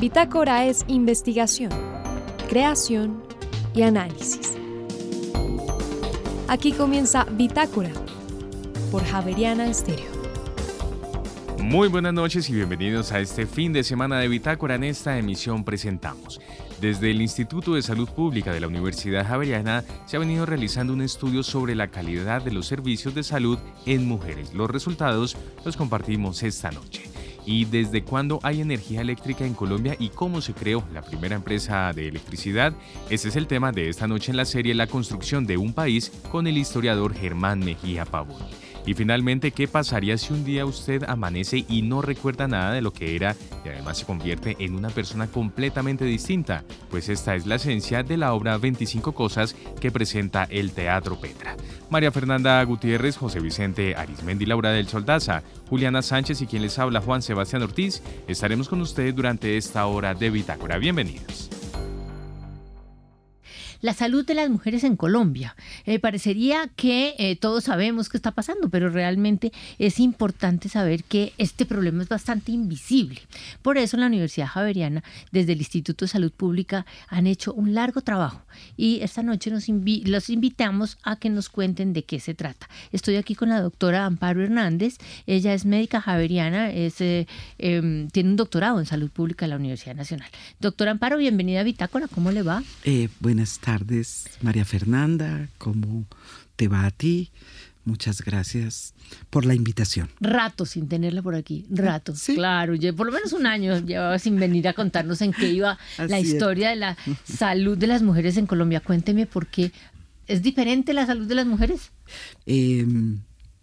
Bitácora es investigación, creación y análisis. Aquí comienza Bitácora por Javeriana Estéreo. Muy buenas noches y bienvenidos a este fin de semana de Bitácora. En esta emisión presentamos. Desde el Instituto de Salud Pública de la Universidad Javeriana se ha venido realizando un estudio sobre la calidad de los servicios de salud en mujeres. Los resultados los compartimos esta noche y desde cuándo hay energía eléctrica en Colombia y cómo se creó la primera empresa de electricidad. Ese es el tema de esta noche en la serie La construcción de un país con el historiador Germán Mejía Pavón. Y finalmente, ¿qué pasaría si un día usted amanece y no recuerda nada de lo que era y además se convierte en una persona completamente distinta? Pues esta es la esencia de la obra 25 cosas que presenta el Teatro Petra. María Fernanda Gutiérrez, José Vicente Arismendi, Laura del Soldaza, Juliana Sánchez y quien les habla Juan Sebastián Ortiz, estaremos con ustedes durante esta hora de Bitácora. Bienvenidos la salud de las mujeres en Colombia. Eh, parecería que eh, todos sabemos qué está pasando, pero realmente es importante saber que este problema es bastante invisible. Por eso la Universidad Javeriana, desde el Instituto de Salud Pública, han hecho un largo trabajo y esta noche nos los invitamos a que nos cuenten de qué se trata. Estoy aquí con la doctora Amparo Hernández. Ella es médica javeriana, es, eh, em, tiene un doctorado en salud pública en la Universidad Nacional. Doctora Amparo, bienvenida a Bitácora. ¿Cómo le va? buenas tardes tardes, María Fernanda. ¿Cómo te va a ti? Muchas gracias por la invitación. Rato sin tenerla por aquí, rato. Claro, por lo menos un año llevaba sin venir a contarnos en qué iba la historia de la salud de las mujeres en Colombia. Cuénteme por qué es diferente la salud de las mujeres. Em,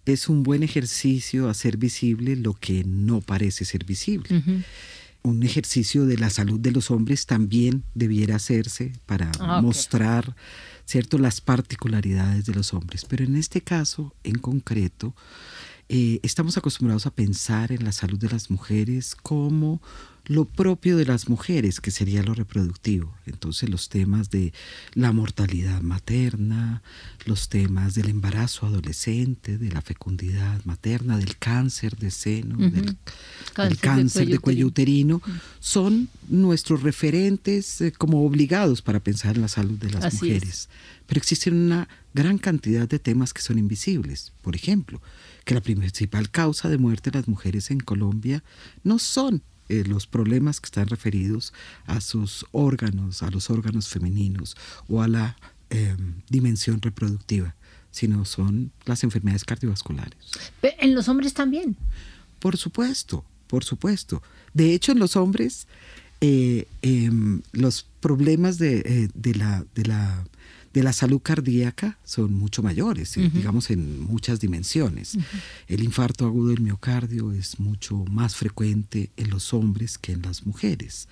es un buen ejercicio hacer visible lo que no parece ser visible un ejercicio de la salud de los hombres también debiera hacerse para ah, mostrar cierto las particularidades de los hombres. Pero en este caso en concreto eh, estamos acostumbrados a pensar en la salud de las mujeres como lo propio de las mujeres, que sería lo reproductivo. Entonces los temas de la mortalidad materna, los temas del embarazo adolescente, de la fecundidad materna, del cáncer de seno, del, cáncer, de cuello, uterino, son nuestros referentes eh, como obligados para pensar en la salud de las mujeres. Pero existen una gran cantidad de temas que son invisibles. Por ejemplo, que la principal causa de muerte de las mujeres en Colombia no son eh, los problemas que están referidos a sus órganos, a los órganos femeninos o a la em, dimensión reproductiva, sino son las enfermedades cardiovasculares. ¿En los hombres también? Por supuesto, por supuesto. De hecho, en los hombres, eh, em, los problemas de, eh, de, la, de la de la salud cardíaca son mucho mayores, eh, digamos en muchas dimensiones. El infarto agudo del miocardio es mucho más frecuente en los hombres que en las mujeres.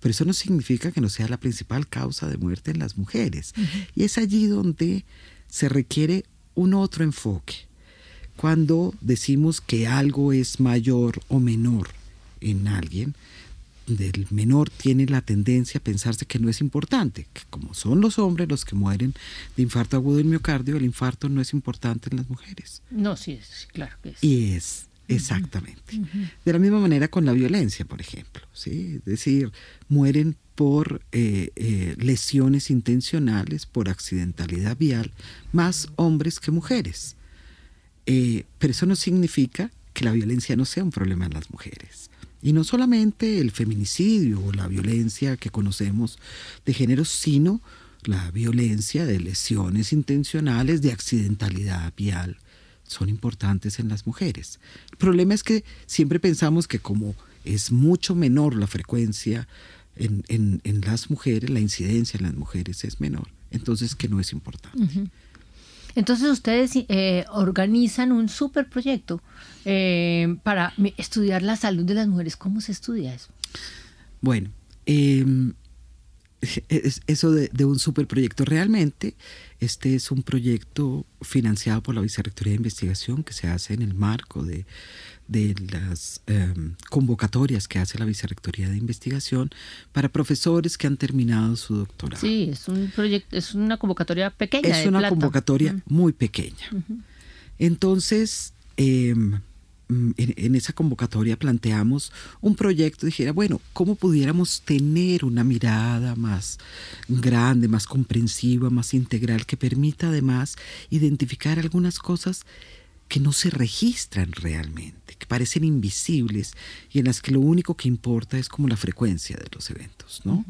Pero eso no significa que no sea la principal causa de muerte en las mujeres. Y es allí donde se requiere un otro enfoque. Cuando decimos que algo es mayor o menor en alguien, del menor tiene la tendencia a pensarse que no es importante, que como son los hombres los que mueren de infarto agudo del miocardio, el infarto no es importante en las mujeres. No, sí, es, claro que es. Y es, exactamente. De la misma manera con la violencia, por ejemplo, ¿sí? Es decir, mueren por eh, eh, lesiones intencionales, por accidentalidad vial, más hombres que mujeres. Eh, pero eso no significa que la violencia no sea un problema en las mujeres. Y no solamente el feminicidio o la violencia que conocemos de género, sino la violencia de lesiones intencionales, de accidentalidad vial, son importantes en las mujeres. El problema es que siempre pensamos que como es mucho menor la frecuencia en, las mujeres, la incidencia en las mujeres es menor, entonces que no es importante. Entonces ustedes eh, organizan un super proyecto eh, para estudiar la salud de las mujeres. ¿Cómo se estudia eso? Bueno, em, eso de, de, un superproyecto. Realmente, este es un proyecto financiado por la Vicerrectoría de Investigación que se hace en el marco de de las em, convocatorias que hace la Vicerrectoría de Investigación para profesores que han terminado su doctorado. Sí, es un proyecto, es una convocatoria pequeña. Es una convocatoria muy pequeña. Entonces, em, mm, en, esa convocatoria planteamos un proyecto, dijera, bueno, ¿cómo pudiéramos tener una mirada más grande, más comprensiva, más integral, que permita además identificar algunas cosas que no se registran realmente, que parecen invisibles y en las que lo único que importa es como la frecuencia de los eventos, ¿no?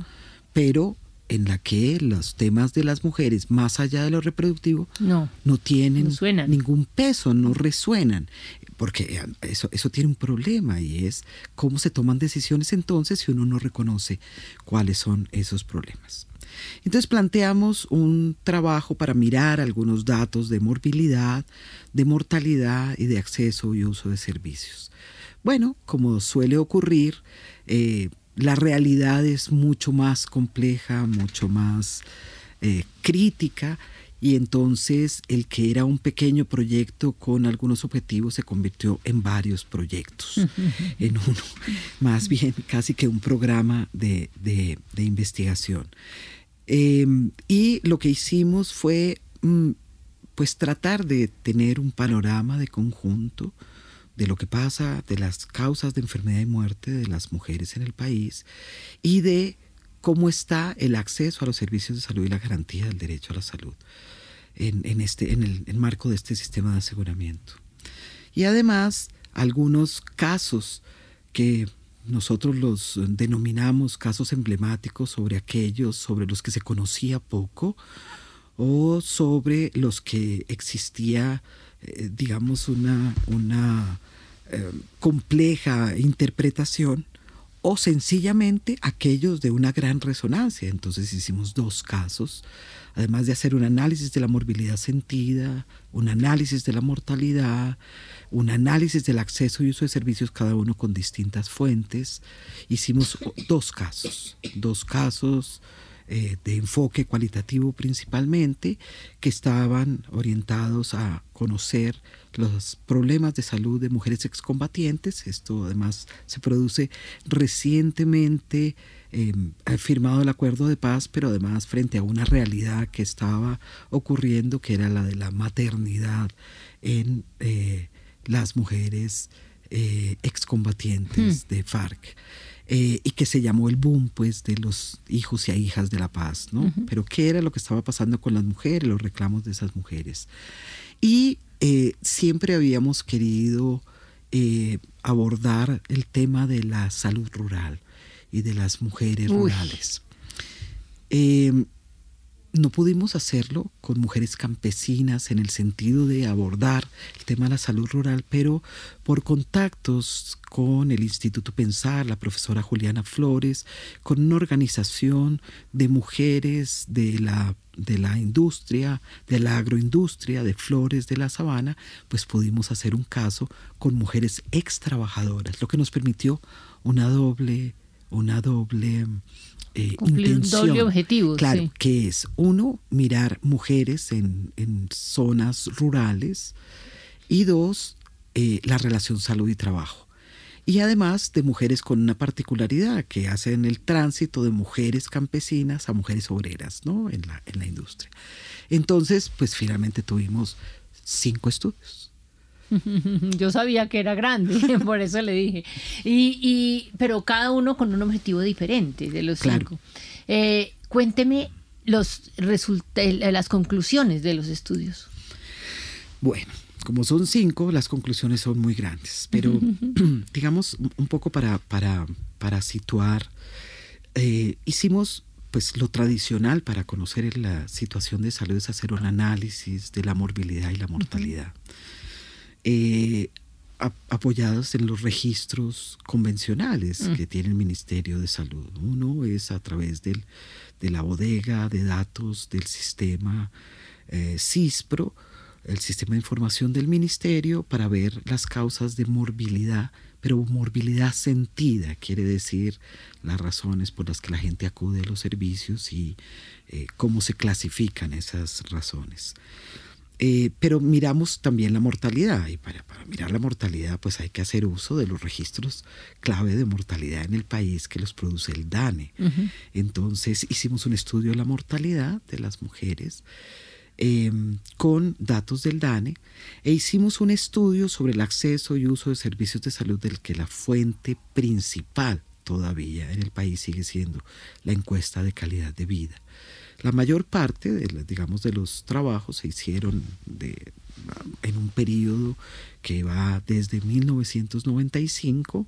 Pero en la que los temas de las mujeres, más allá de lo reproductivo, no, no tienen ningún peso, no resuenan, porque eso, eso tiene un problema y es cómo se toman decisiones entonces si uno no reconoce cuáles son esos problemas. Entonces planteamos un trabajo para mirar algunos datos de morbilidad, de mortalidad y de acceso y uso de servicios. Bueno, como suele ocurrir, eh, la realidad es mucho más compleja, mucho más eh, crítica y entonces el que era un pequeño proyecto con algunos objetivos se convirtió en varios proyectos, en uno, más bien casi que un programa de, investigación. Em, y lo que hicimos fue mm, pues tratar de tener un panorama de conjunto de lo que pasa, de las causas de enfermedad y muerte de las mujeres en el país y de cómo está el acceso a los servicios de salud y la garantía del derecho a la salud en, este, en el marco de este sistema de aseguramiento. Y además, algunos casos que nosotros los denominamos casos emblemáticos sobre aquellos sobre los que se conocía poco o sobre los que existía eh, digamos, una, una eh, compleja interpretación o sencillamente aquellos de una gran resonancia. Entonces hicimos dos casos, además de hacer un análisis de la morbilidad sentida, un análisis de la mortalidad, un análisis del acceso y uso de servicios, cada uno con distintas fuentes. Hicimos dos casos, dos casos eh, de enfoque cualitativo principalmente, que estaban orientados a conocer los problemas de salud de mujeres excombatientes. Esto además se produce recientemente. Eh, firmado el acuerdo de paz, pero además frente a una realidad que estaba ocurriendo, que era la de la maternidad en eh, las mujeres eh, excombatientes hmm. de FARC. Eh, y que se llamó el boom pues de los hijos y hijas de la paz, ¿no? Pero qué era lo que estaba pasando con las mujeres, los reclamos de esas mujeres. Y eh, siempre habíamos querido eh, abordar el tema de la salud rural y de las mujeres rurales. No pudimos hacerlo con mujeres campesinas en el sentido de abordar el tema de la salud rural, pero por contactos con el Instituto Pensar, la profesora Juliana Flores, con una organización de mujeres de la, de la industria, de la agroindustria, de flores de la sabana, pues pudimos hacer un caso con mujeres ex trabajadoras, lo que nos permitió una doble, una doble eh, intención. objetivo. Claro, que es uno, mirar mujeres en, zonas rurales y dos, eh, la relación salud y trabajo. Y además de mujeres con una particularidad que hacen el tránsito de mujeres campesinas a mujeres obreras ¿no? en, la, en la industria. Entonces, pues finalmente tuvimos cinco estudios. Yo sabía que era grande, por eso le dije. Y, pero cada uno con un objetivo diferente de los cinco. Eh, cuénteme los las conclusiones de los estudios. Bueno, como son cinco, las conclusiones son muy grandes, pero digamos un poco para, para, para situar, eh, hicimos pues lo tradicional para conocer la situación de salud es hacer un análisis de la morbilidad y la mortalidad. Eh, apoyadas en los registros convencionales mm. que tiene el Ministerio de Salud. Uno es a través del, de la bodega de datos del sistema eh, CISPRO, el sistema de información del Ministerio, para ver las causas de morbilidad, pero morbilidad sentida, quiere decir las razones por las que la gente acude a los servicios y eh, cómo se clasifican esas razones. Eh, pero miramos también la mortalidad y para, mirar la mortalidad pues hay que hacer uso de los registros clave de mortalidad en el país que los produce el DANE. Entonces hicimos un estudio de la mortalidad de las mujeres em, con datos del DANE e hicimos un estudio sobre el acceso y uso de servicios de salud del que la fuente principal todavía en el país sigue siendo la encuesta de calidad de vida. La mayor parte, de, digamos, de los trabajos se hicieron de, en un periodo que va desde 1995,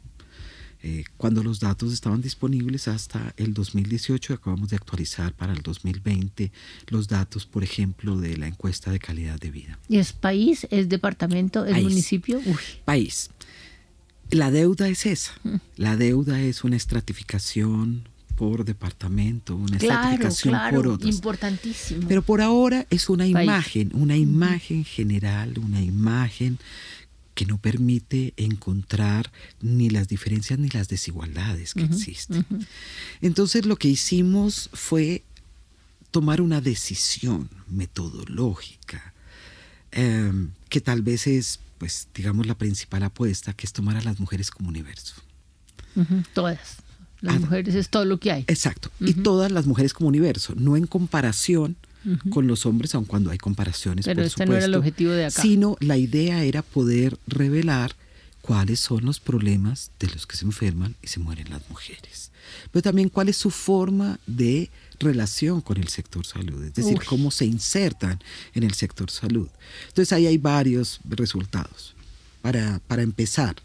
eh, cuando los datos estaban disponibles, hasta el 2018. Acabamos de actualizar para el 2020 los datos, por ejemplo, de la encuesta de calidad de vida. ¿Y es país? ¿Es departamento? ¿Es municipio? País. La deuda es esa. Mm. La deuda es una estratificación por departamento, una estratificación por otros. Importantísimo. Pero por ahora es una imagen, una imagen general, una imagen que no permite encontrar ni las diferencias ni las desigualdades que existen. Entonces lo que hicimos fue tomar una decisión metodológica em, que tal vez es, pues, digamos, la principal apuesta, que es tomar a las mujeres como universo. Todas. Las mujeres es todo lo que hay. Exacto. Y todas las mujeres como universo, no en comparación con los hombres, aun cuando hay comparaciones. Pero por este no era el objetivo de acá. Sino la idea era poder revelar cuáles son los problemas de los que se enferman y se mueren las mujeres. Pero también cuál es su forma de relación con el sector salud, es decir, cómo se insertan en el sector salud. Entonces ahí hay varios resultados. Para, para empezar,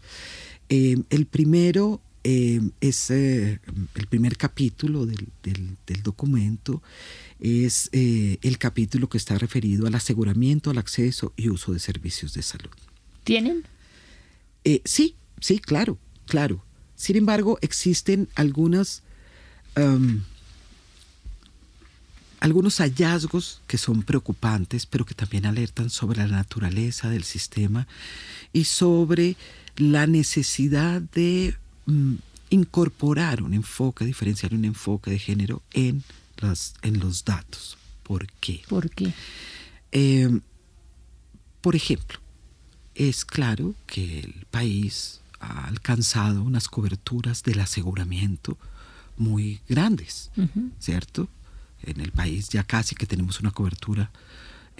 eh, el primero eh, es eh, el primer capítulo del, documento, es eh, el capítulo que está referido al aseguramiento, al acceso y uso de servicios de salud. ¿Tienen? sí, sí, claro, claro. Sin embargo, existen algunas, algunos hallazgos que son preocupantes, pero que también alertan sobre la naturaleza del sistema y sobre la necesidad de Mm, incorporar un enfoque, diferenciar un enfoque de género en, las, en los datos. ¿Por qué? ¿Por qué? Eh, por ejemplo, es claro que el país ha alcanzado unas coberturas del aseguramiento muy grandes, ¿cierto? En el país ya casi que tenemos una cobertura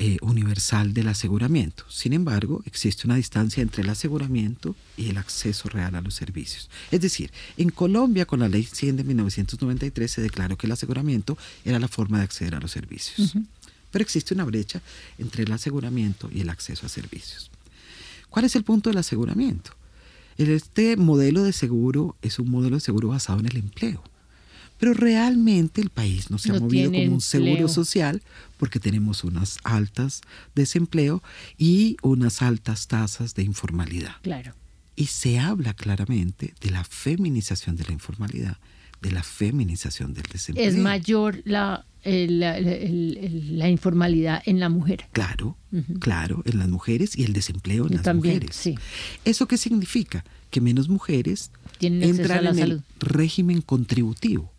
eh, universal del aseguramiento. Sin embargo, existe una distancia entre el aseguramiento y el acceso real a los servicios. Es decir, en Colombia, con la ley 100 de 1993, se declaró que el aseguramiento era la forma de acceder a los servicios. Pero existe una brecha entre el aseguramiento y el acceso a servicios. ¿Cuál es el punto del aseguramiento? Este modelo de seguro es un modelo de seguro basado en el empleo. Pero realmente el país no se ha movido como un seguro social porque tenemos unas altas desempleo y unas altas tasas de informalidad. Claro. Y se habla claramente de la feminización de la informalidad, de la feminización del desempleo. Es mayor la, la, informalidad en la mujer. Claro, claro, en las mujeres y el desempleo en las mujeres. Sí. ¿Eso qué significa? Que menos mujeres entran en el régimen contributivo.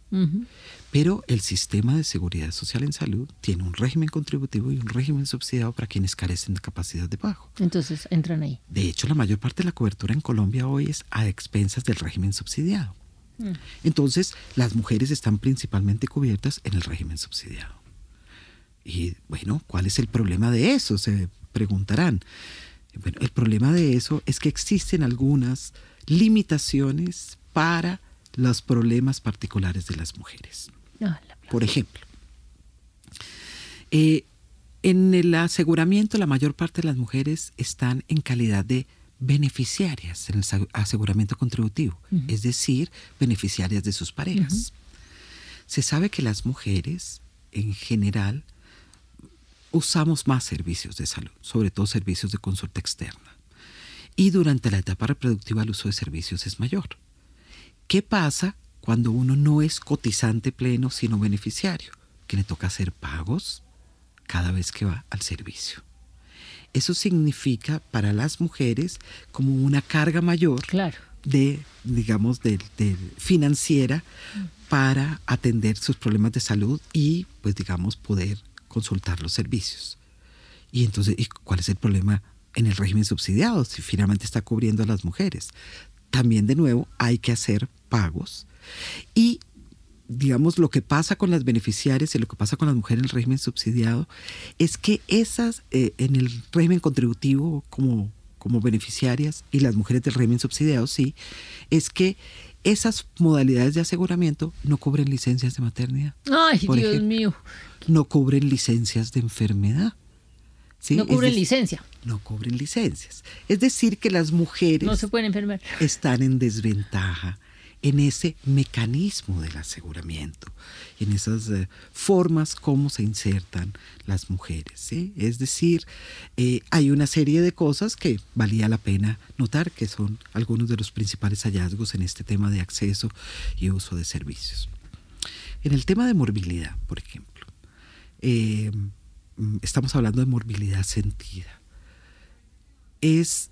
Pero el sistema de seguridad social en salud tiene un régimen contributivo y un régimen subsidiado para quienes carecen de capacidad de pago. Entonces entran ahí. De hecho, la mayor parte de la cobertura en Colombia hoy es a expensas del régimen subsidiado. Mm. Entonces, las mujeres están principalmente cubiertas en el régimen subsidiado. Y bueno, ¿cuál es el problema de eso? Se preguntarán. Bueno, el problema de eso es que existen algunas limitaciones para los problemas particulares de las mujeres. Ah, Por ejemplo, eh, en el aseguramiento la mayor parte de las mujeres están en calidad de beneficiarias en el aseguramiento contributivo, es decir, beneficiarias de sus parejas. Se sabe que las mujeres en general usamos más servicios de salud, sobre todo servicios de consulta externa. Y durante la etapa reproductiva el uso de servicios es mayor. ¿Qué pasa cuando uno no es cotizante pleno, sino beneficiario? Que le toca hacer pagos cada vez que va al servicio. Eso significa para las mujeres como una carga mayor de, digamos, de, financiera para atender sus problemas de salud y, pues, digamos, poder consultar los servicios. Y entonces, ¿cuál es el problema en el régimen subsidiado si finalmente está cubriendo a las mujeres? También de nuevo hay que hacer pagos y digamos, lo que pasa con las beneficiarias y lo que pasa con las mujeres en el régimen subsidiado es que esas eh, en el régimen contributivo como, como beneficiarias y las mujeres del régimen subsidiado, sí, es que esas modalidades de aseguramiento no cubren licencias de maternidad. Ay, Dios mío. No cubren licencias de enfermedad. No cubren licencia. No cubren licencias. Es decir, que las mujeres no se pueden enfermar. están en desventaja en ese mecanismo del aseguramiento, en esas eh, formas como se insertan las mujeres. Es decir, eh, hay una serie de cosas que valía la pena notar que son algunos de los principales hallazgos en este tema de acceso y uso de servicios. En el tema de morbilidad, por ejemplo, eh, estamos hablando de morbilidad sentida. Es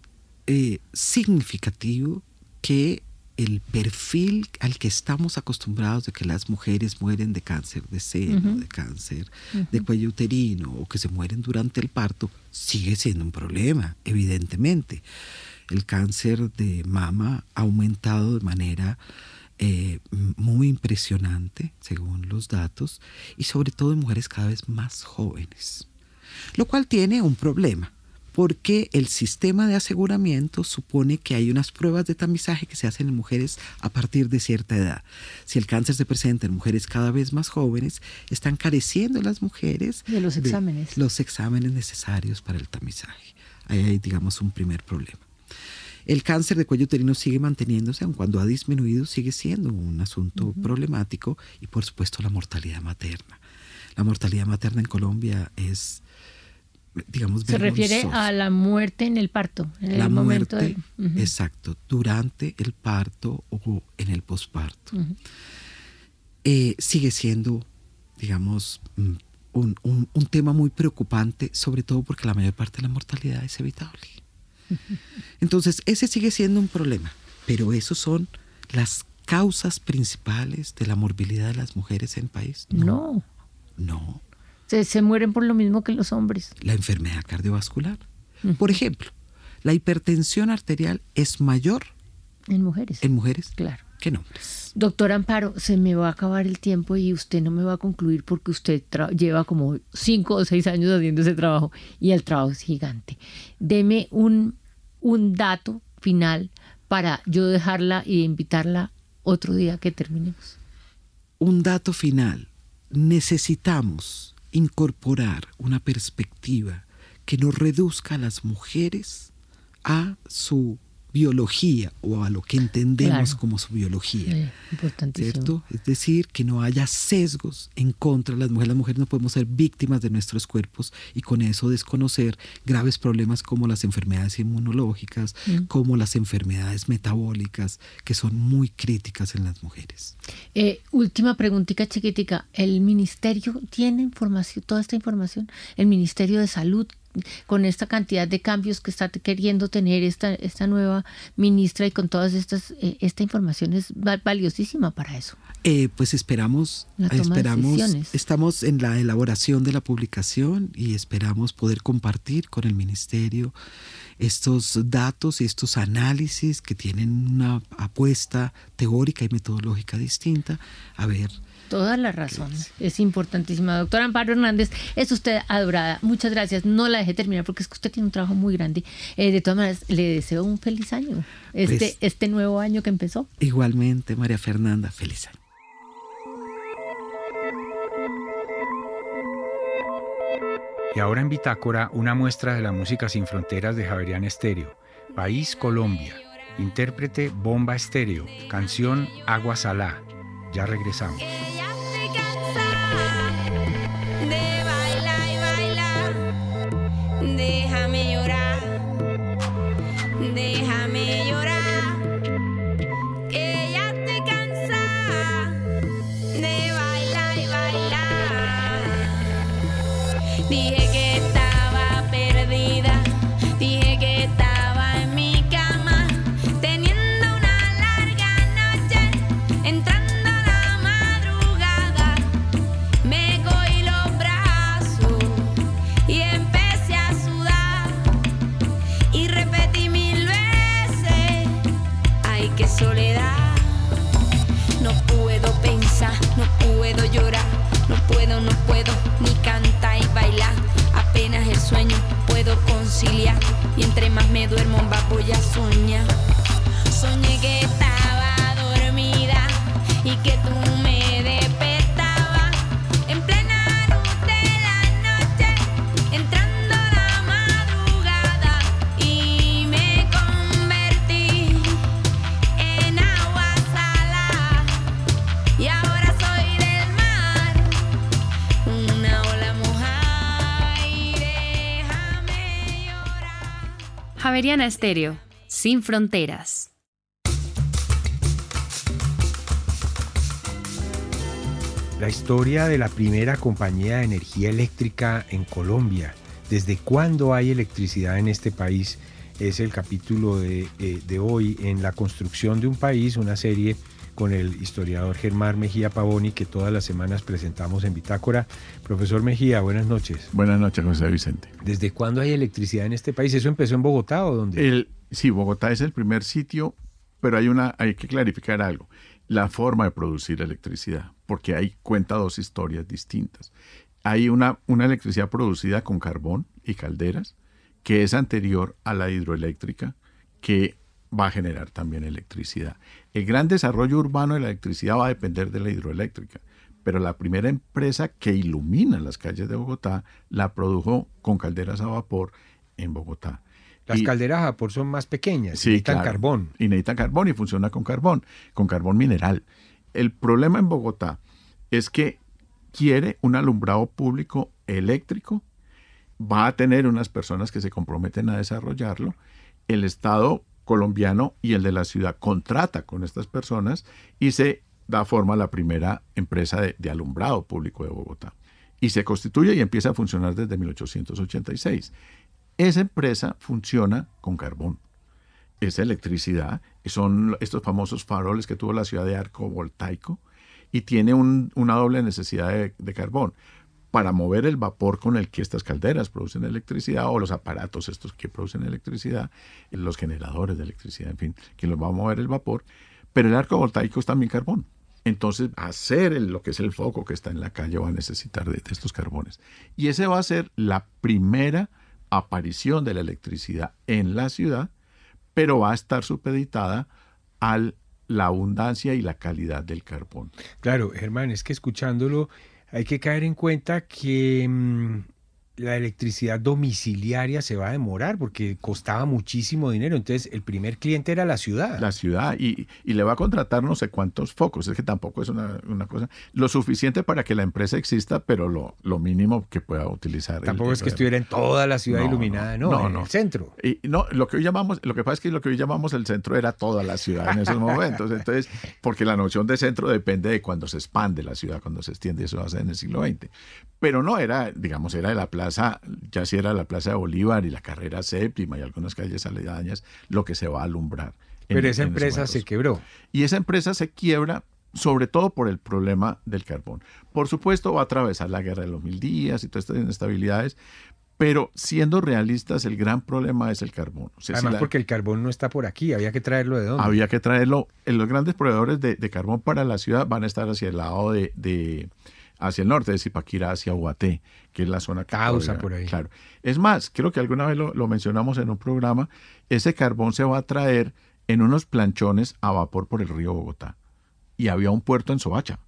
significativo que el perfil al que estamos acostumbrados de que las mujeres mueren de cáncer de seno, de cáncer de cuello uterino o que se mueren durante el parto, sigue siendo un problema, evidentemente. El cáncer de mama ha aumentado de manera eh, muy impresionante, según los datos, y sobre todo en mujeres cada vez más jóvenes, lo cual tiene un problema porque el sistema de aseguramiento supone que hay unas pruebas de tamizaje que se hacen en mujeres a partir de cierta edad. Si el cáncer se presenta en mujeres cada vez más jóvenes, están careciendo las mujeres de los exámenes. los exámenes necesarios para el tamizaje. Ahí hay, digamos, un primer problema. El cáncer de cuello uterino sigue manteniéndose, aun cuando ha disminuido, sigue siendo un asunto problemático y, por supuesto, la mortalidad materna. La mortalidad materna en Colombia es digamos, Se refiere a la muerte en el parto. En la el muerte, exacto, durante el parto o en el posparto. Eh, sigue siendo, digamos, mm, un, un, tema muy preocupante, sobre todo porque la mayor parte de la mortalidad es evitable. Entonces, ese sigue siendo un problema, pero esos son las causas principales de la morbilidad de las mujeres en el país. No. No se, mueren por lo mismo que los hombres. La enfermedad cardiovascular. Por ejemplo, la hipertensión arterial es mayor en mujeres. En mujeres. Claro. Que en hombres. Doctor Amparo, se me va a acabar el tiempo y usted no me va a concluir porque usted lleva como cinco o seis años haciendo ese trabajo y el trabajo es gigante. Deme un, un dato final para yo dejarla y invitarla otro día que terminemos. Un dato final. Necesitamos incorporar una perspectiva que no reduzca a las mujeres a su biología o a lo que entendemos como su biología. ¿Cierto? Es decir, que no haya sesgos en contra de las mujeres. Las mujeres no podemos ser víctimas de nuestros cuerpos y con eso desconocer graves problemas como las enfermedades inmunológicas, mm. como las enfermedades metabólicas, que son muy críticas en las mujeres. Eh, última preguntita chiquitica. ¿El ministerio tiene información, toda esta información? ¿El Ministerio de Salud con esta cantidad de cambios que está queriendo tener esta, esta nueva ministra y con todas estas, eh, esta información es valiosísima para eso. Eh, pues esperamos, esperamos, estamos en la elaboración de la publicación y esperamos poder compartir con el ministerio estos datos y estos análisis que tienen una apuesta teórica y metodológica distinta, a ver Toda la razón. Es importantísima. Doctora Amparo Hernández, es usted adorada. Muchas gracias. No la dejé terminar porque es que usted tiene un trabajo muy grande. Eh, de todas maneras, le deseo un feliz año. Este, pues este nuevo año que empezó. Igualmente, María Fernanda, feliz año. Y ahora en Bitácora, una muestra de la música sin fronteras de Javerian Estéreo. País Colombia. Intérprete Bomba Estéreo. Canción Agua Salá. Ya regresamos. Soñé que estaba dormida y que tú me despertabas en plena luz de la noche, entrando la madrugada y me convertí en agua salada. Y ahora soy del mar, una ola mojada y déjame llorar. Javeriana Estéreo, sin fronteras. La historia de la primera compañía de energía eléctrica en Colombia. ¿Desde cuándo hay electricidad en este país? Es el capítulo de, eh, de hoy en La construcción de un país, una serie con el historiador Germán Mejía Pavoni que todas las semanas presentamos en Bitácora. Profesor Mejía, buenas noches. Buenas noches, José Vicente. ¿Desde cuándo hay electricidad en este país? ¿Eso empezó en Bogotá o dónde? El, sí, Bogotá es el primer sitio, pero hay, una, hay que clarificar algo. La forma de producir electricidad, porque ahí cuenta dos historias distintas. Hay una, una electricidad producida con carbón y calderas, que es anterior a la hidroeléctrica, que va a generar también electricidad. El gran desarrollo urbano de la electricidad va a depender de la hidroeléctrica, pero la primera empresa que ilumina las calles de Bogotá la produjo con calderas a vapor en Bogotá. Las Y- calderas a vapor son más pequeñas, Sí, necesitan claro. carbón. Y necesitan carbón y funciona con carbón, con carbón mineral. El problema en Bogotá es que quiere un alumbrado público eléctrico, va a tener unas personas que se comprometen a desarrollarlo. El Estado colombiano y el de la ciudad contrata con estas personas y se da forma a la primera empresa de, de alumbrado público de Bogotá. Y se constituye y empieza a funcionar desde 1886. Esa empresa funciona con carbón es electricidad, son estos famosos faroles que tuvo la ciudad de arco voltaico y tiene un- una doble necesidad de, de carbón para mover el vapor con el que estas calderas producen electricidad o los aparatos estos que producen electricidad, los generadores de electricidad, en fin, que los va a mover el vapor, pero el arco voltaico es también carbón. Entonces, hacer el- lo que es el foco que está en la calle va a necesitar de, de estos carbones. Y ese va a ser la primera aparición de la electricidad en la ciudad pero va a estar supeditada a la abundancia y la calidad del carbón. Claro, Germán, es que escuchándolo hay que caer en cuenta que mm, la electricidad domiciliaria se va a demorar porque costaba muchísimo dinero. Entonces, el primer cliente era la ciudad. La ciudad y, y le va a contratar no sé cuántos focos, es que tampoco es una, una cosa lo suficiente para que la empresa exista, pero lo, lo mínimo que pueda utilizar. el- Tampoco es que el- estuviera en toda la ciudad No, iluminada, no, no, no, en no. el centro. Y no, lo que hoy llamamos, lo que pasa es que lo que hoy llamamos el centro era toda la ciudad en esos momentos. Entonces, porque la noción de centro depende de cuando se expande la ciudad, cuando se extiende, eso va a ser en el siglo XX. Pero no era, digamos, era de la plaza, ya si era la plaza de Bolívar y la carrera séptima y algunas calles aledañas, lo que se va a alumbrar. en- Pero esa en esos empresa se quebró. Y esa empresa se quiebra sobre todo por el problema del carbón. Por supuesto, va a atravesar la guerra de los mil días y todas estas inestabilidades, pero siendo realistas, el gran problema es el carbón. O sea, si Además, la- porque el carbón no está por aquí, había que traerlo de dónde. había que traerlo. eh, Los grandes proveedores de, de carbón para la ciudad van a estar hacia el lado de, de- hacia el norte, de Zipaquirá hacia Ubaté, que es la zona que Causa por ahí. Claro. Es más, creo que alguna vez lo, lo mencionamos en un programa, ese carbón se va a traer en unos planchones a vapor por el río Bogotá. Y había un puerto en Soacha.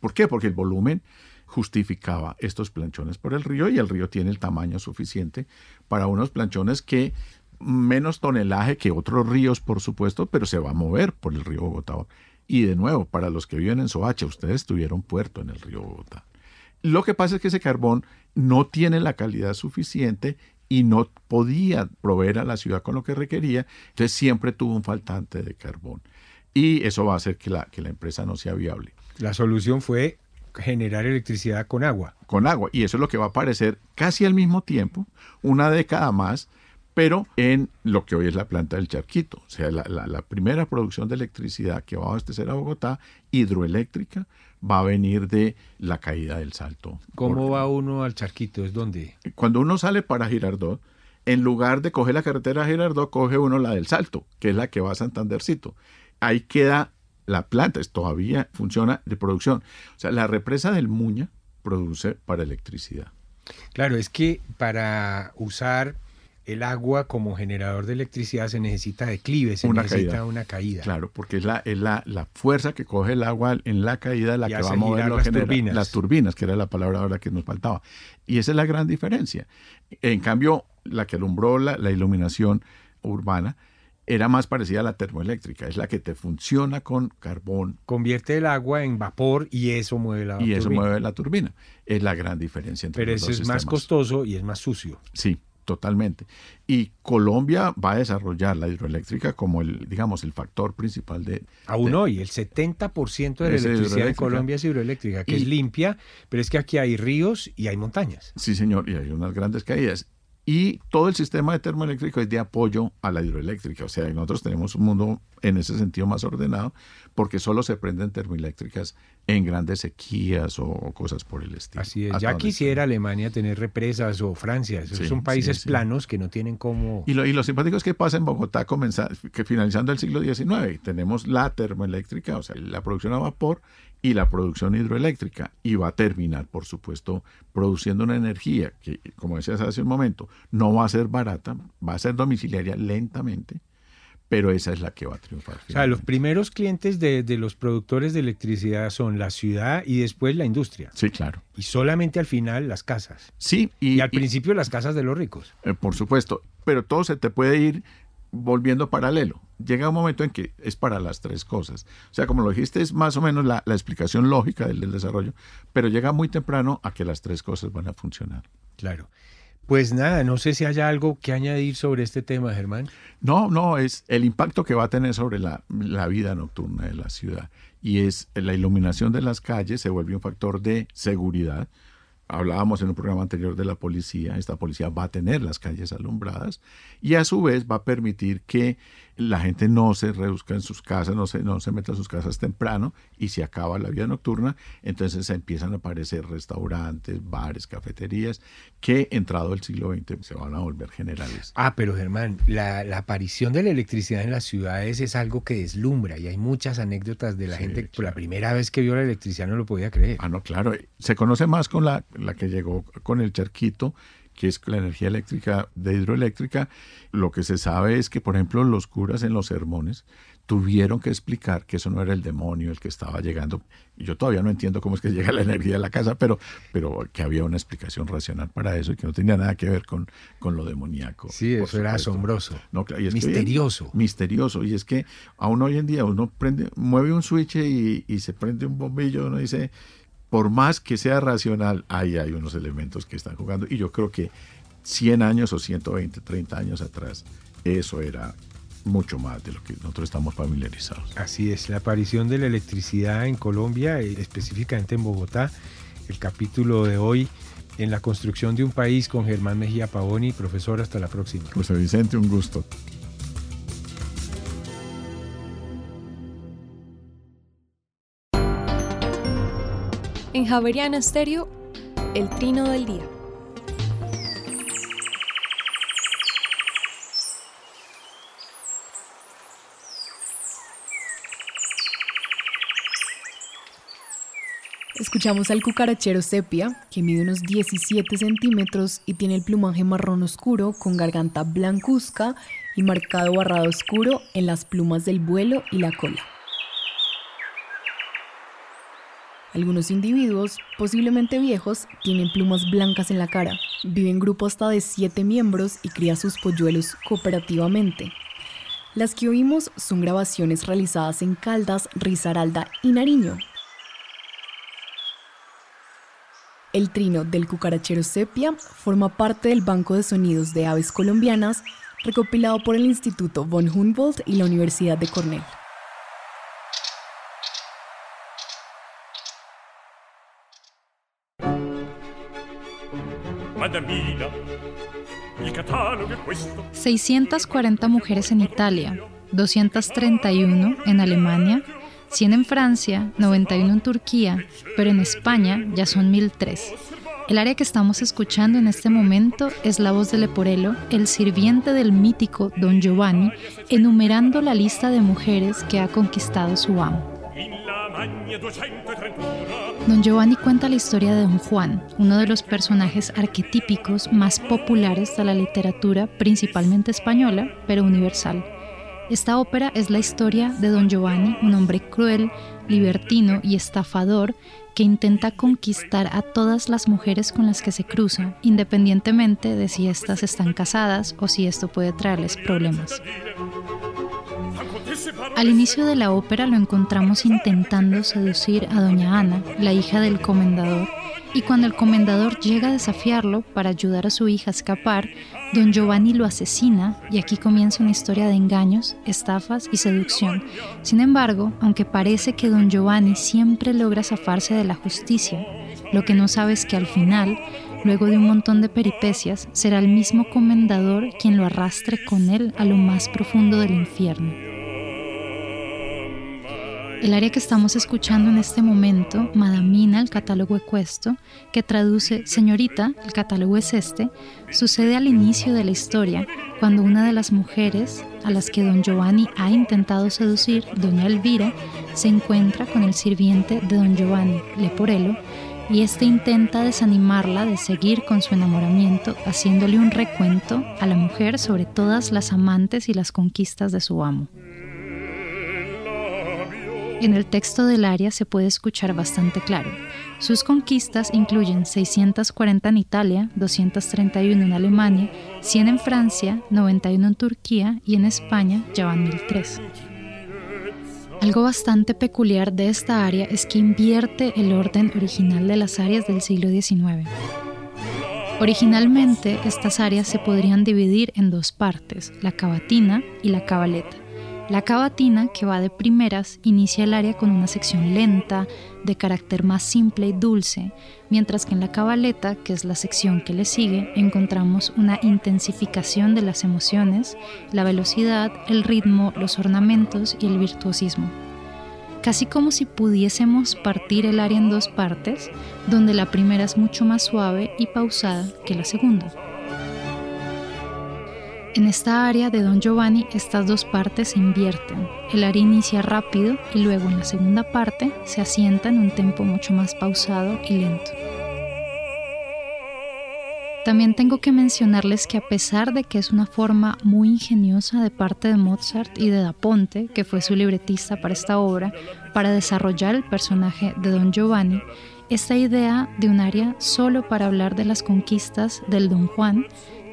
¿Por qué? Porque el volumen justificaba estos planchones por el río y el río tiene el tamaño suficiente para unos planchones que menos tonelaje que otros ríos, por supuesto, pero se va a mover por el río Bogotá. Y de nuevo, para los que viven en Soacha, ustedes tuvieron puerto en el río Bogotá. Lo que pasa es que ese carbón no tiene la calidad suficiente y no podía proveer a la ciudad con lo que requería, entonces siempre tuvo un faltante de carbón. Y eso va a hacer que la, que la empresa no sea viable La solución fue generar electricidad con agua. con agua. Y eso es lo que va a aparecer casi al mismo tiempo, una década más, pero en lo que hoy es la planta del Charquito. O sea, la, la- la primera producción de electricidad que va a abastecer a Bogotá, hidroeléctrica, va a venir de la caída del salto. ¿Cómo va uno al charquito? ¿Es donde? Cuando uno sale para Girardot, en lugar de coger la carretera Girardot, coge uno la del Salto, que es la que va a Santandercito. Ahí queda la planta, es, todavía funciona de producción. O sea, la represa del Muña produce para electricidad. Claro, es que para usar el agua como generador de electricidad se necesita declive, se Una necesita caída. una caída. Claro, porque es la, es la, la fuerza que coge el agua en la caída la Y que va a mover las genera- turbinas. Las turbinas, que era la palabra ahora que nos faltaba. Y esa es la gran diferencia. En cambio, la que alumbró la, la iluminación urbana era más parecida a la termoeléctrica. Es la que te funciona con carbón Convierte el agua en vapor y eso mueve la y eso turbina. mueve la turbina. Es la gran diferencia entre Pero los eso dos es más costoso y es más sucio. Sí, totalmente. Y Colombia va a desarrollar la hidroeléctrica como el, digamos, el factor principal de... Aún de- hoy, el 70% de la electricidad hidroeléctrica. Colombia es hidroeléctrica, que Y- es limpia, pero es que aquí hay ríos y hay montañas. Sí, señor, y hay unas grandes caídas. Y todo el sistema de termoeléctrico es de apoyo a la hidroeléctrica. O sea, nosotros tenemos un mundo en ese sentido más ordenado porque solo se prenden termoeléctricas en grandes sequías o, o cosas por el estilo. Así es. Ya quisiera Alemania tener represas o Francia. Esos Sí, son países sí, sí. planos que no tienen cómo... Y lo, y lo simpático es que pasa en Bogotá, comenzar, que finalizando el siglo XIX, tenemos la termoeléctrica, o sea, la producción a vapor y la producción hidroeléctrica. Y va a terminar, por supuesto, produciendo una energía que, como decías hace un momento, no va a ser barata, va a ser domiciliaria lentamente, pero esa es la que va a triunfar. O sea, los primeros clientes de, de los productores de electricidad son la ciudad y después la industria. Sí, claro. Y solamente al final las casas. Sí, Y, y, al y- principio las casas de los ricos. Eh, por supuesto, pero todo se te puede ir volviendo paralelo. Llega un momento en que es para las tres cosas. O sea, como lo dijiste, es más o menos la, la explicación lógica del, del desarrollo, pero llega muy temprano a que las tres cosas van a funcionar. Claro. Pues nada, no sé si haya algo que añadir sobre este tema, Germán. No, no, es el impacto que va a tener sobre la, la vida nocturna de la ciudad. Y es la iluminación de las calles se vuelve un factor de seguridad. Hablábamos en un programa anterior de la policía, esta policía va a tener las calles alumbradas y a su vez va a permitir que la gente no se reduzca en sus casas, no se, no se meta a sus casas temprano y se acaba la vida nocturna, entonces empiezan a aparecer restaurantes, bares, cafeterías que entrado el siglo XX se van a volver generales. Ah, pero Germán, la, la aparición de la electricidad en las ciudades es algo que deslumbra y hay muchas anécdotas de la Sí, gente que por la primera vez que vio la electricidad no lo podía creer. Ah, no, claro. Se conoce más con la, la que llegó con el charquito, que es la energía eléctrica de hidroeléctrica. Lo que se sabe es que, por ejemplo, los curas en los sermones tuvieron que explicar que eso no era el demonio el que estaba llegando. Yo todavía no entiendo cómo es que llega la energía a la casa, pero, pero que había una explicación racional para eso y que no tenía nada que ver con, con lo demoníaco. Sí, eso era asombroso. No, claro, y es que Misterioso. misterioso. Y es que aún hoy en día uno prende, mueve un switch y, y se prende un bombillo, uno dice, por más que sea racional, ahí hay unos elementos que están jugando. Y yo creo que 100 años o 120, 30 años atrás, eso era mucho más de lo que nosotros estamos familiarizados. Así es, la aparición de la electricidad en Colombia, eh, específicamente en Bogotá, el capítulo de hoy en la construcción de un país con Germán Mejía Pavoni. Profesor, hasta la próxima. José Vicente, un gusto. En Javeriana Estéreo, el trino del día. Escuchamos al cucarachero sepia, que mide unos 17 centímetros y tiene el plumaje marrón oscuro con garganta blancuzca y marcado barrado oscuro en las plumas del vuelo y la cola. Algunos individuos, posiblemente viejos, tienen plumas blancas en la cara. Vive en grupo hasta de 7 miembros y cría sus polluelos cooperativamente. Las que oímos son grabaciones realizadas en Caldas, Risaralda y Nariño, El trino del cucarachero sepia forma parte del Banco de Sonidos de Aves Colombianas recopilado por el Instituto von Humboldt y la Universidad de Cornell. 640 mujeres en Italia, 231 en Alemania, 100 en Francia, 91 en Turquía, pero en España ya son 1003. El área que estamos escuchando en este momento es la voz de Leporello, el sirviente del mítico Don Giovanni, enumerando la lista de mujeres que ha conquistado su amo. Don Giovanni cuenta la historia de Don Juan, uno de los personajes arquetípicos más populares de la literatura, principalmente española, pero universal. Esta ópera es la historia de Don Giovanni, un hombre cruel, libertino y estafador que intenta conquistar a todas las mujeres con las que se cruza, independientemente de si éstas están casadas o si esto puede traerles problemas. Al inicio de la ópera lo encontramos intentando seducir a doña Ana, la hija del comendador, y cuando el comendador llega a desafiarlo para ayudar a su hija a escapar, don Giovanni lo asesina y aquí comienza una historia de engaños, estafas y seducción. Sin embargo, aunque parece que don Giovanni siempre logra zafarse de la justicia, lo que no sabe es que al final, luego de un montón de peripecias, será el mismo comendador quien lo arrastre con él a lo más profundo del infierno. El área que estamos escuchando en este momento, Madamina, el catálogo ecuesto, que traduce Señorita, el catálogo es este, sucede al inicio de la historia, cuando una de las mujeres a las que don Giovanni ha intentado seducir, doña Elvira, se encuentra con el sirviente de don Giovanni, Leporello, y este intenta desanimarla de seguir con su enamoramiento, haciéndole un recuento a la mujer sobre todas las amantes y las conquistas de su amo. En el texto del área se puede escuchar bastante claro. Sus conquistas incluyen 640 en Italia, 231 en Alemania, 100 en Francia, 91 en Turquía y en España ya van 1003. Algo bastante peculiar de esta área es que invierte el orden original de las áreas del siglo XIX. Originalmente, estas áreas se podrían dividir en dos partes, la cavatina y la cabaleta. La cavatina, que va de primeras, inicia el área con una sección lenta, de carácter más simple y dulce, mientras que en la cabaleta, que es la sección que le sigue, encontramos una intensificación de las emociones, la velocidad, el ritmo, los ornamentos y el virtuosismo. Casi como si pudiésemos partir el área en dos partes, donde la primera es mucho más suave y pausada que la segunda. En esta área de Don Giovanni estas dos partes se invierten. El área inicia rápido y luego en la segunda parte se asienta en un tempo mucho más pausado y lento. También tengo que mencionarles que a pesar de que es una forma muy ingeniosa de parte de Mozart y de Da Ponte, que fue su libretista para esta obra, para desarrollar el personaje de Don Giovanni, esta idea de un área solo para hablar de las conquistas del Don Juan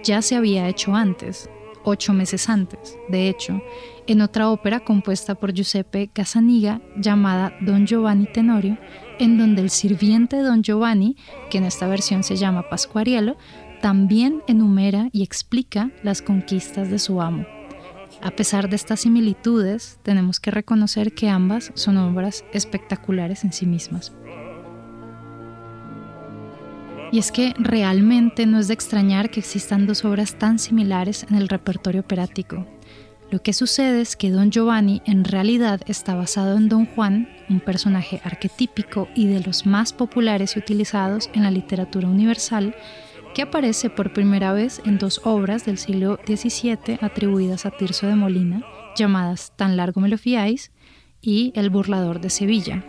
ya se había hecho antes, ocho meses antes, de hecho, en otra ópera compuesta por Giuseppe Casaniga llamada Don Giovanni Tenorio, en donde el sirviente Don Giovanni, que en esta versión se llama Pasquariello, también enumera y explica las conquistas de su amo. A pesar de estas similitudes, tenemos que reconocer que ambas son obras espectaculares en sí mismas. Y es que realmente no es de extrañar que existan dos obras tan similares en el repertorio operático. Lo que sucede es que Don Giovanni en realidad está basado en Don Juan, un personaje arquetípico y de los más populares y utilizados en la literatura universal, que aparece por primera vez en dos obras del siglo XVII atribuidas a Tirso de Molina, llamadas Tan largo me lo fiáis y El burlador de Sevilla,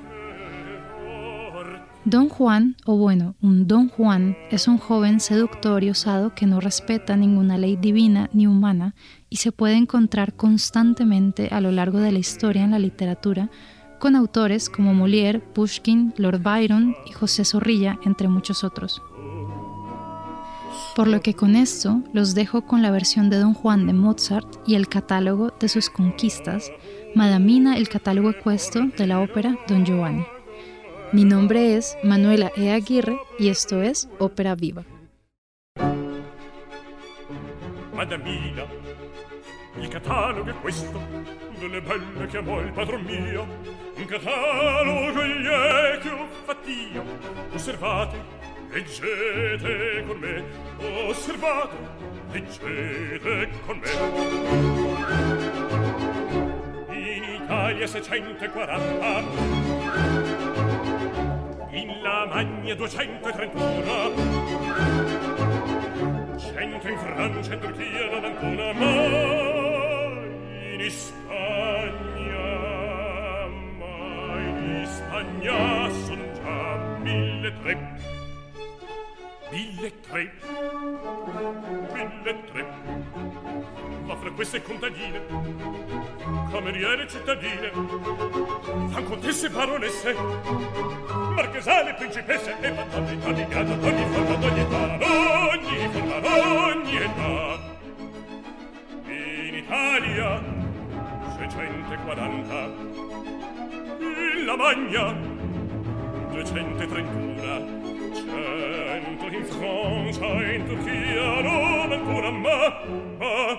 Don Juan, o bueno, un Don Juan, es un joven seductor y osado que no respeta ninguna ley divina ni humana y se puede encontrar constantemente a lo largo de la historia en la literatura con autores como Molière, Pushkin, Lord Byron y José Zorrilla, entre muchos otros. Por lo que con esto los dejo con la versión de Don Juan de Mozart y el catálogo de sus conquistas, Madamina el catálogo ecuesto de la ópera Don Giovanni. Mi nombre es Manuela E. Aguirre y esto es Ópera Viva. Madamina, il catalogo è questo, delle belle che amò il padron mio, un catalogo gli è che ho fatt'io. Osservate, leggete con me, osservate, leggete con me. In Italia 640 in la magna 231 cento in Francia e Turchia non ancora mai in Spagna mai in Spagna son già mille tre mille tre mille tre. Fra queste contadine Cameriere cittadine Fan contesse baronesse Marchesane, principesse E madame italiana D'ogni forma, d'ogni età D'ogni forma, d'ogni età. In Italia 640 In Lamagna 231 Cento in Francia, in Turchia, non ma, ma, ma,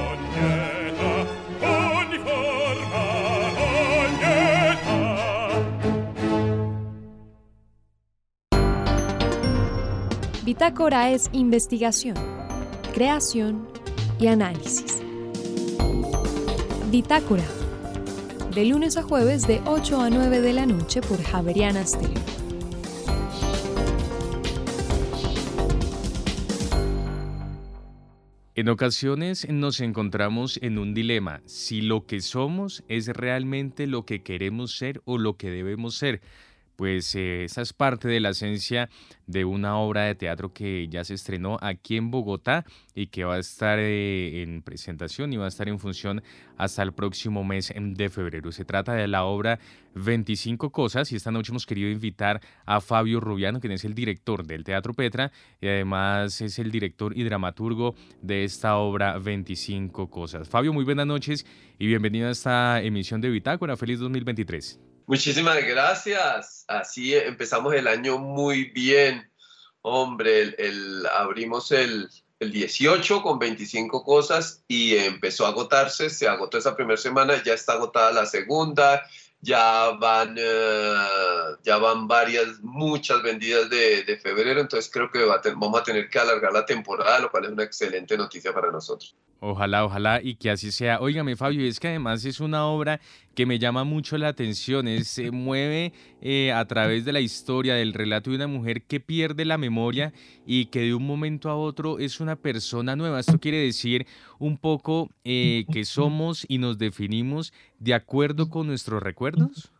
Bitácora es investigación, creación y análisis. Bitácora. De lunes a jueves de 8 a 9 de la noche por Javeriana Stereo. En ocasiones nos encontramos en un dilema, si lo que somos es realmente lo que queremos ser o lo que debemos ser. Pues eh, esa es parte de la esencia de una obra de teatro que ya se estrenó aquí en Bogotá y que va a estar eh, en presentación y va a estar en función hasta el próximo mes de febrero. Se trata de la obra 25 Cosas y esta noche hemos querido invitar a Fabio Rubiano, quien es el director del Teatro Petra y además es el director y dramaturgo de esta obra 25 Cosas. Fabio, muy buenas noches y bienvenido a esta emisión de Bitácora. Feliz 2023. Muchísimas gracias. Así empezamos el año muy bien. Hombre, el, el- abrimos el, el 18 con 25 cosas y empezó a agotarse. Se agotó esa primera semana, ya está agotada la segunda. Ya van, eh, ya van varias, muchas vendidas de, de febrero. Entonces creo que va a ten- vamos a tener que alargar la temporada, lo cual es una excelente noticia para nosotros. Ojalá, ojalá y que así sea. Óigame, Fabio, es que además es una obra que me llama mucho la atención. es- se mueve eh, a través de la historia, del relato de una mujer que pierde la memoria y que de un momento a otro es una persona nueva. Esto quiere decir un poco eh, que somos y nos definimos de acuerdo con nuestros recuerdos.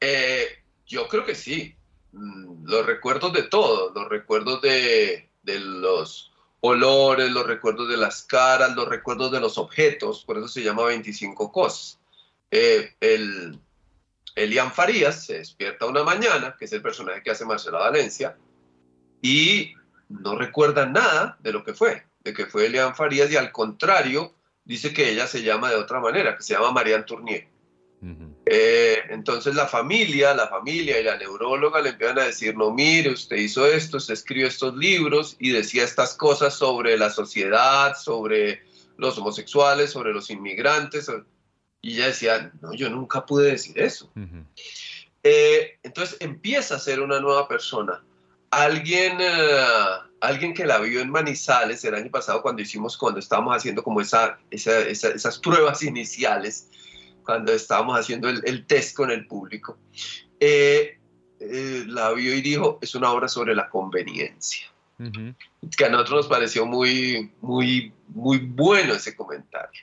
Eh, yo creo que sí. Mm, Los recuerdos de todo, los recuerdos de, de los olores, los recuerdos de las caras, los recuerdos de los objetos, por eso se llama 25 cosas. Eh, el, Elian Farías se despierta una mañana, que es el personaje que hace Marcela Valencia, y no recuerda nada de lo que fue, de que fue Elian Farías, y al contrario, dice que ella se llama de otra manera, que se llama Marianne Tournier. Eh, entonces la familia, la familia y la neuróloga le empiezan a decir, no, mire, usted hizo esto, usted escribió estos libros y decía estas cosas sobre la sociedad, sobre los homosexuales, sobre los inmigrantes. Y ella decía, no, yo nunca pude decir eso. Eh, entonces empieza a ser una nueva persona. Alguien, eh, alguien que la vio en Manizales el año pasado cuando hicimos, cuando estábamos haciendo como esa, esa- esa- esas pruebas iniciales, cuando estábamos haciendo el, el test con el público, eh, eh, la vio y dijo, es una obra sobre la conveniencia. Que a nosotros nos pareció muy, muy, muy bueno ese comentario,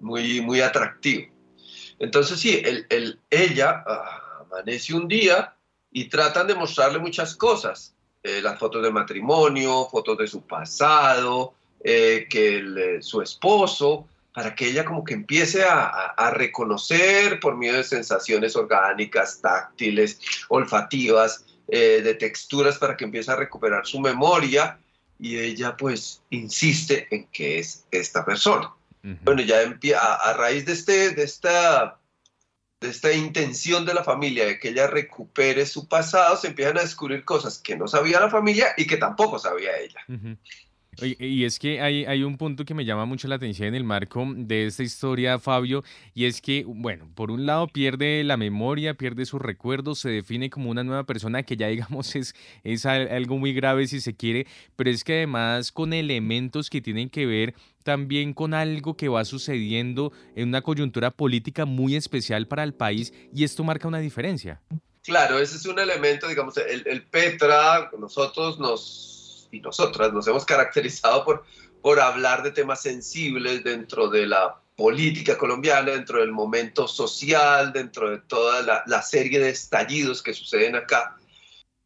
muy, muy atractivo. Entonces sí, el- el- ella ah, amanece un día y tratan de mostrarle muchas cosas, eh, las fotos de matrimonio, fotos de su pasado, eh, que el, eh, su esposo, para que ella como que empiece a, a- a reconocer por medio de sensaciones orgánicas, táctiles, olfativas, eh, de texturas, para que empiece a recuperar su memoria y ella pues insiste en que es esta persona. Bueno, ya a, a raíz de, este, de, esta, de esta intención de la familia de que ella recupere su pasado, se empiezan a descubrir cosas que no sabía la familia y que tampoco sabía ella. Y es que hay, hay un punto que me llama mucho la atención en el marco de esta historia, Fabio, y es que, bueno, por un lado pierde la memoria, pierde sus recuerdos, se define como una nueva persona que ya digamos es, es algo muy grave si se quiere, pero es que además con elementos que tienen que ver también con algo que va sucediendo en una coyuntura política muy especial para el país y esto marca una diferencia. Claro, ese es un elemento, digamos, el, el Petra, nosotros nos y nosotras nos hemos caracterizado por, por hablar de temas sensibles dentro de la política colombiana, dentro del momento social, dentro de toda la, la serie de estallidos que suceden acá.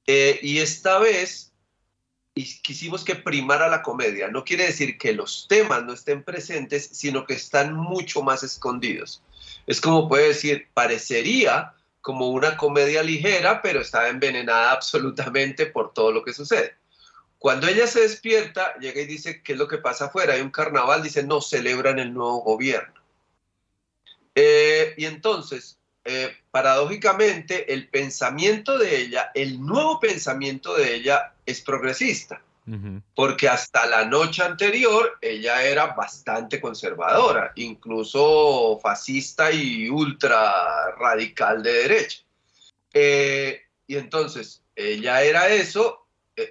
Eh, y esta vez quisimos que primara la comedia. No quiere decir que los temas no estén presentes, sino que están mucho más escondidos. Es como puede decir, parecería como una comedia ligera, pero está envenenada absolutamente por todo lo que sucede. Cuando ella se despierta, llega y dice, ¿qué es lo que pasa afuera? Hay un carnaval, dice, no, celebran el nuevo gobierno. Eh, y entonces, eh, paradójicamente, el pensamiento de ella, el nuevo pensamiento de ella es progresista, porque hasta la noche anterior ella era bastante conservadora, incluso fascista y ultra radical de derecha. Eh, y entonces, ella era eso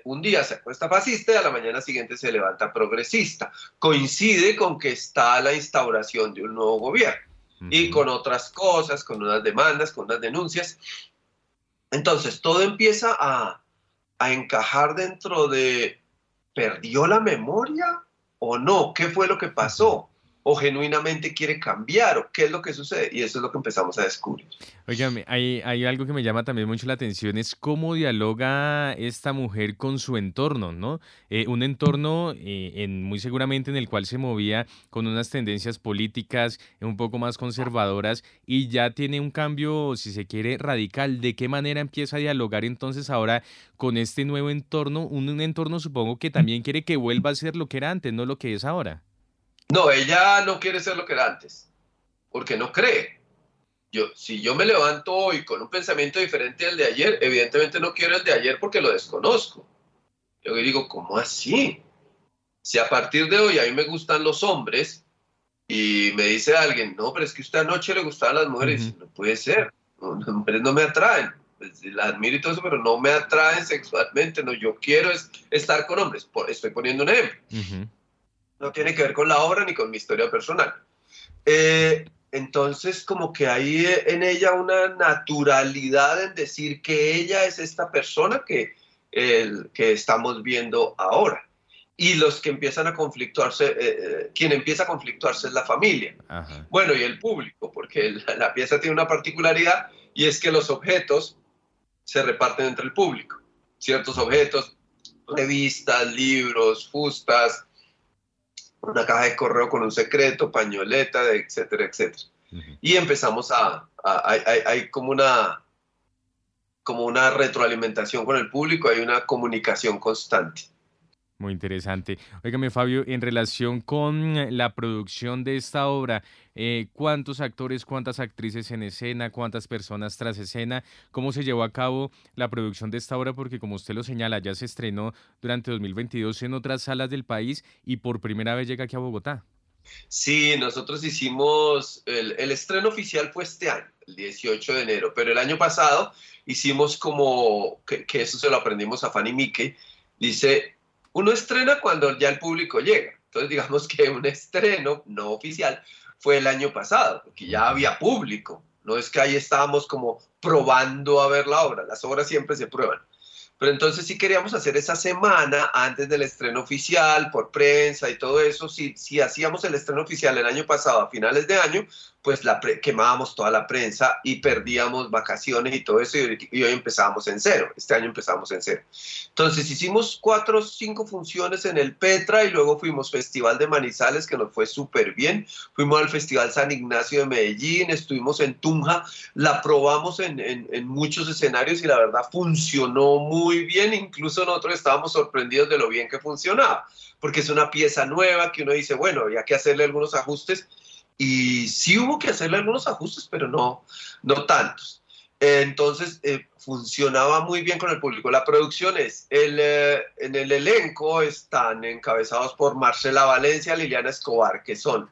un día se acuesta fascista y a la mañana siguiente se levanta progresista. Coincide con que está la instauración de un nuevo gobierno y con otras cosas, con unas demandas, con unas denuncias. Entonces, todo empieza a, a encajar dentro de, ¿perdió la memoria o no? ¿Qué fue lo que pasó? O genuinamente quiere cambiar o qué es lo que sucede y eso es lo que empezamos a descubrir. Oigan, hay, hay algo que me llama también mucho la atención, es cómo dialoga esta mujer con su entorno, ¿no? Eh, un entorno eh, en, muy seguramente en el cual se movía con unas tendencias políticas un poco más conservadoras y ya tiene un cambio, si se quiere, radical. ¿De qué manera empieza a dialogar entonces ahora con este nuevo entorno? Un, un entorno supongo que también quiere que vuelva a ser lo que era antes, no lo que es ahora. No, ella no quiere ser lo que era antes, porque no cree. Yo, si yo me levanto hoy con un pensamiento diferente al de ayer, evidentemente no quiero el de ayer porque lo desconozco. Yo digo, ¿cómo así? Si a partir de hoy a mí me gustan los hombres y me dice alguien, no, pero es que usted anoche le gustaban las mujeres, no puede ser, las mujeres no me atraen, pues, las admiro y todo eso, pero no me atraen sexualmente, no, yo quiero es, estar con hombres, estoy poniendo un ejemplo no tiene que ver con la obra ni con mi historia personal. Eh, entonces, como que hay en ella una naturalidad en decir que ella es esta persona que, el, que estamos viendo ahora. Y los que empiezan a conflictuarse, eh, eh, quien empieza a conflictuarse es la familia. Bueno, y el público, porque la, pieza tiene una particularidad y es que los objetos se reparten entre el público. Ciertos objetos, revistas, libros, fustas, una caja de correo con un secreto, pañoleta, etcétera, etcétera. Y empezamos a, hay, como una como una retroalimentación con el público, hay una comunicación constante. Muy interesante. Óigame, Fabio, en relación con la producción de esta obra, eh, ¿cuántos actores, cuántas actrices en escena, cuántas personas tras escena? ¿Cómo se llevó a cabo la producción de esta obra? Porque como usted lo señala, ya se estrenó durante 2022 en otras salas del país y por primera vez llega aquí a Bogotá. Sí, nosotros hicimos, el, estreno oficial fue este año, el 18 de enero, pero el año pasado hicimos como, que, que eso se lo aprendimos a Fanny Mique, dice, uno estrena cuando ya el público llega. Entonces, digamos que un estreno no oficial fue el año pasado, porque ya había público. No es que ahí estábamos como probando a ver la obra. Las obras siempre se prueban. Pero entonces sí queríamos hacer esa semana antes del estreno oficial, por prensa y todo eso. Si, si hacíamos el estreno oficial el año pasado, a finales de año, pues la quemábamos toda la prensa y perdíamos vacaciones y todo eso y, hoy empezábamos en cero, este año empezamos en cero. Entonces hicimos cuatro o cinco funciones en el Petra y luego fuimos Festival de Manizales que nos fue súper bien, fuimos al Festival San Ignacio de Medellín, estuvimos en Tunja, la probamos en, en, en muchos escenarios y la verdad funcionó muy bien, incluso nosotros estábamos sorprendidos de lo bien que funcionaba, porque es una pieza nueva que uno dice, bueno, había que hacerle algunos ajustes y sí hubo que hacerle algunos ajustes, pero no, no tantos. entonces eh, funcionaba muy bien con el público. La producción es, el, eh, en el elenco están encabezados por Marcela Valencia, Liliana Escobar, que son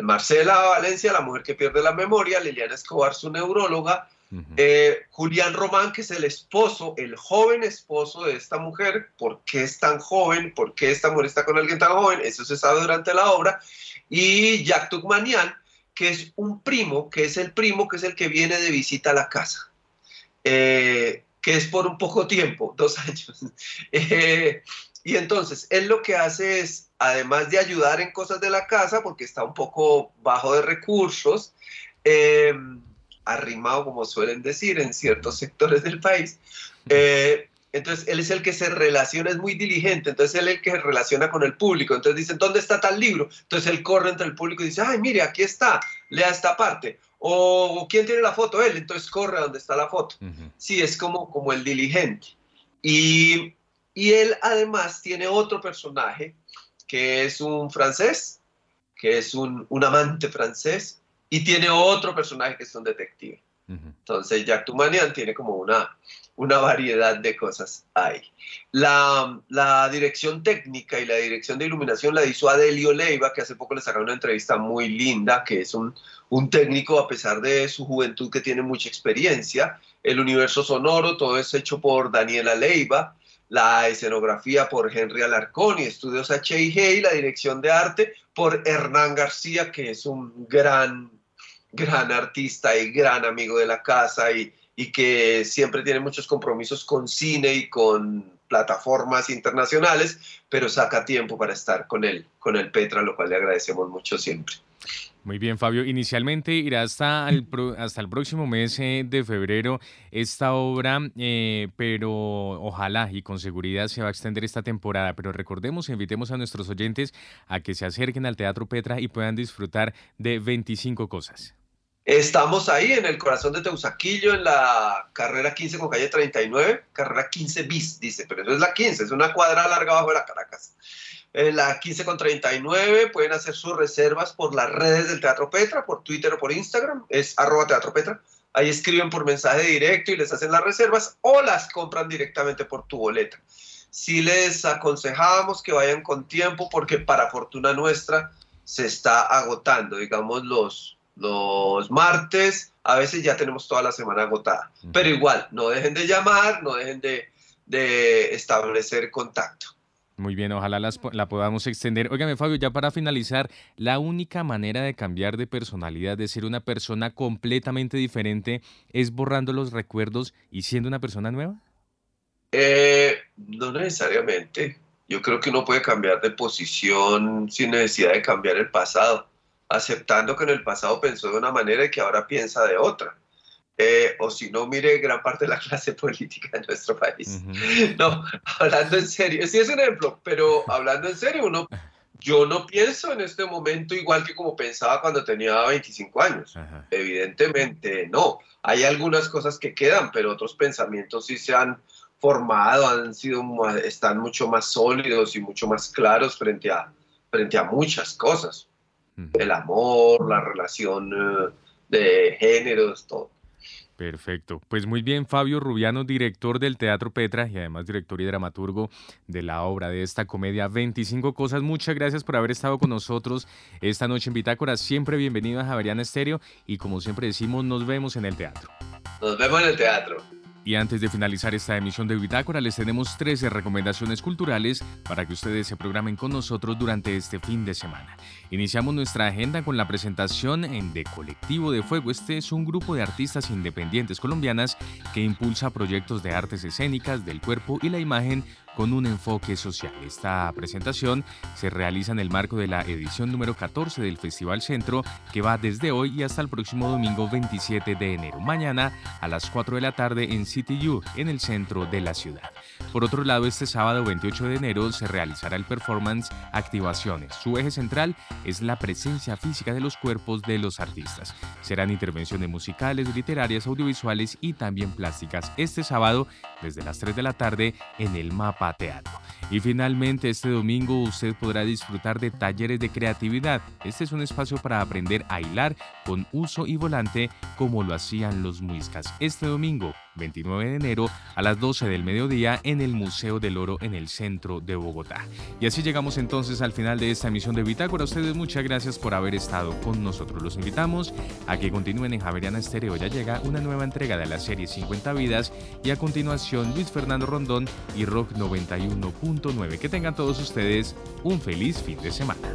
Marcela Valencia, la mujer que pierde la memoria, Liliana Escobar, su neuróloga, eh, Julián Román, que es el esposo, el joven esposo de esta mujer. ¿Por qué es tan joven? ¿Por qué esta mujer está con alguien tan joven? Eso se sabe durante la obra. Y Jack Tugmanian, que es un primo, que es el primo, que es el que viene de visita a la casa, eh, que es por un poco tiempo, dos años. Eh, y entonces, él lo que hace es, además de ayudar en cosas de la casa, porque está un poco bajo de recursos, arrimado, como suelen decir, en ciertos sectores del país, entonces, él es el que se relaciona, es muy diligente, entonces él es el que se relaciona con el público. Entonces dicen, ¿dónde está tal libro? Entonces él corre entre el público y dice, ay, mire, aquí está, lea esta parte. O ¿quién tiene la foto? Él, entonces corre a donde está la foto. Sí, es como, como el diligente. Y, y él además tiene otro personaje que es un francés, que es un, un amante francés, y tiene otro personaje que es un detective. Entonces Jack Tumanian tiene como una, una variedad de cosas ahí. La, la, dirección técnica y la dirección de iluminación la hizo Adelio Leiva, que hace poco le sacaron una entrevista muy linda, que es un, un técnico a pesar de su juventud que tiene mucha experiencia. El universo sonoro, todo es hecho por Daniela Leiva. La escenografía por Henry Alarcón y Estudios H&G y la dirección de arte por Hernán García, que es un gran, gran artista y gran amigo de la casa y, y que siempre tiene muchos compromisos con cine y con plataformas internacionales, pero saca tiempo para estar con él, con el Petra, lo cual le agradecemos mucho siempre. Muy bien, Fabio. Inicialmente irá hasta el, hasta el próximo mes eh, de febrero esta obra, eh, pero ojalá y con seguridad se va a extender esta temporada. Pero recordemos, invitemos a nuestros oyentes a que se acerquen al Teatro Petra y puedan disfrutar de 25 cosas. Estamos ahí en el corazón de Teusaquillo, en la carrera 15 con calle 39, carrera 15 bis, dice, pero eso es la 15, es una cuadra larga abajo de la Caracas. En la 15 con 39 pueden hacer sus reservas por las redes del Teatro Petra, por Twitter o por Instagram, es arroba Teatro Petra. Ahí escriben por mensaje directo y les hacen las reservas o las compran directamente por tu boleta. Sí les aconsejamos que vayan con tiempo porque para fortuna nuestra se está agotando, digamos, los, los martes, a veces ya tenemos toda la semana agotada. Pero igual, no dejen de llamar, no dejen de, de establecer contacto. Muy bien, ojalá las, la podamos extender. Óigame, Fabio, ya para finalizar, ¿la única manera de cambiar de personalidad, de ser una persona completamente diferente, es borrando los recuerdos y siendo una persona nueva? Eh, no necesariamente. Yo creo que uno puede cambiar de posición sin necesidad de cambiar el pasado aceptando que en el pasado pensó de una manera y que ahora piensa de otra. Eh, o si no, mire gran parte de la clase política de nuestro país. No, hablando en serio, sí es un ejemplo, pero hablando en serio, uno, yo no pienso en este momento igual que como pensaba cuando tenía 25 años. Evidentemente, no. Hay algunas cosas que quedan, pero otros pensamientos sí se han formado, han sido, están mucho más sólidos y mucho más claros frente a, frente a muchas cosas el amor, la relación eh, de géneros, todo. Perfecto. Pues muy bien, Fabio Rubiano, director del Teatro Petra y además director y dramaturgo de la obra de esta comedia 25 Cosas. Muchas gracias por haber estado con nosotros esta noche en Bitácora. Siempre bienvenido a Javeriana Estéreo y como siempre decimos, nos vemos en el teatro. Nos vemos en el teatro. Y antes de finalizar esta emisión de Bitácora, les tenemos 13 recomendaciones culturales para que ustedes se programen con nosotros durante este fin de semana. Iniciamos nuestra agenda con la presentación en de Colectivo de Fuego. Este es un grupo de artistas independientes colombianas que impulsa proyectos de artes escénicas del cuerpo y la imagen con un enfoque social. Esta presentación se realiza en el marco de la edición número 14 del Festival Centro, que va desde hoy y hasta el próximo domingo 27 de enero. Mañana a las 4 de la tarde en City U, en el centro de la ciudad. Por otro lado, este sábado 28 de enero se realizará el performance Activaciones. Su eje central es la presencia física de los cuerpos de los artistas. Serán intervenciones musicales, literarias, audiovisuales y también plásticas este sábado desde las 3 de la tarde en el Mapa Teatro. Y finalmente este domingo usted podrá disfrutar de talleres de creatividad. Este es un espacio para aprender a hilar con uso y volante como lo hacían los muiscas. Este domingo 29 de enero a las 12 del mediodía en el Museo del Oro en el centro de Bogotá. Y así llegamos entonces al final de esta emisión de Bitácora. Ustedes muchas gracias por haber estado con nosotros. Los invitamos a que continúen en Javeriana Estéreo. Ya llega una nueva entrega de la serie 50 vidas y a continuación Luis Fernando Rondón y Rock 91.9. Que tengan todos ustedes un feliz fin de semana.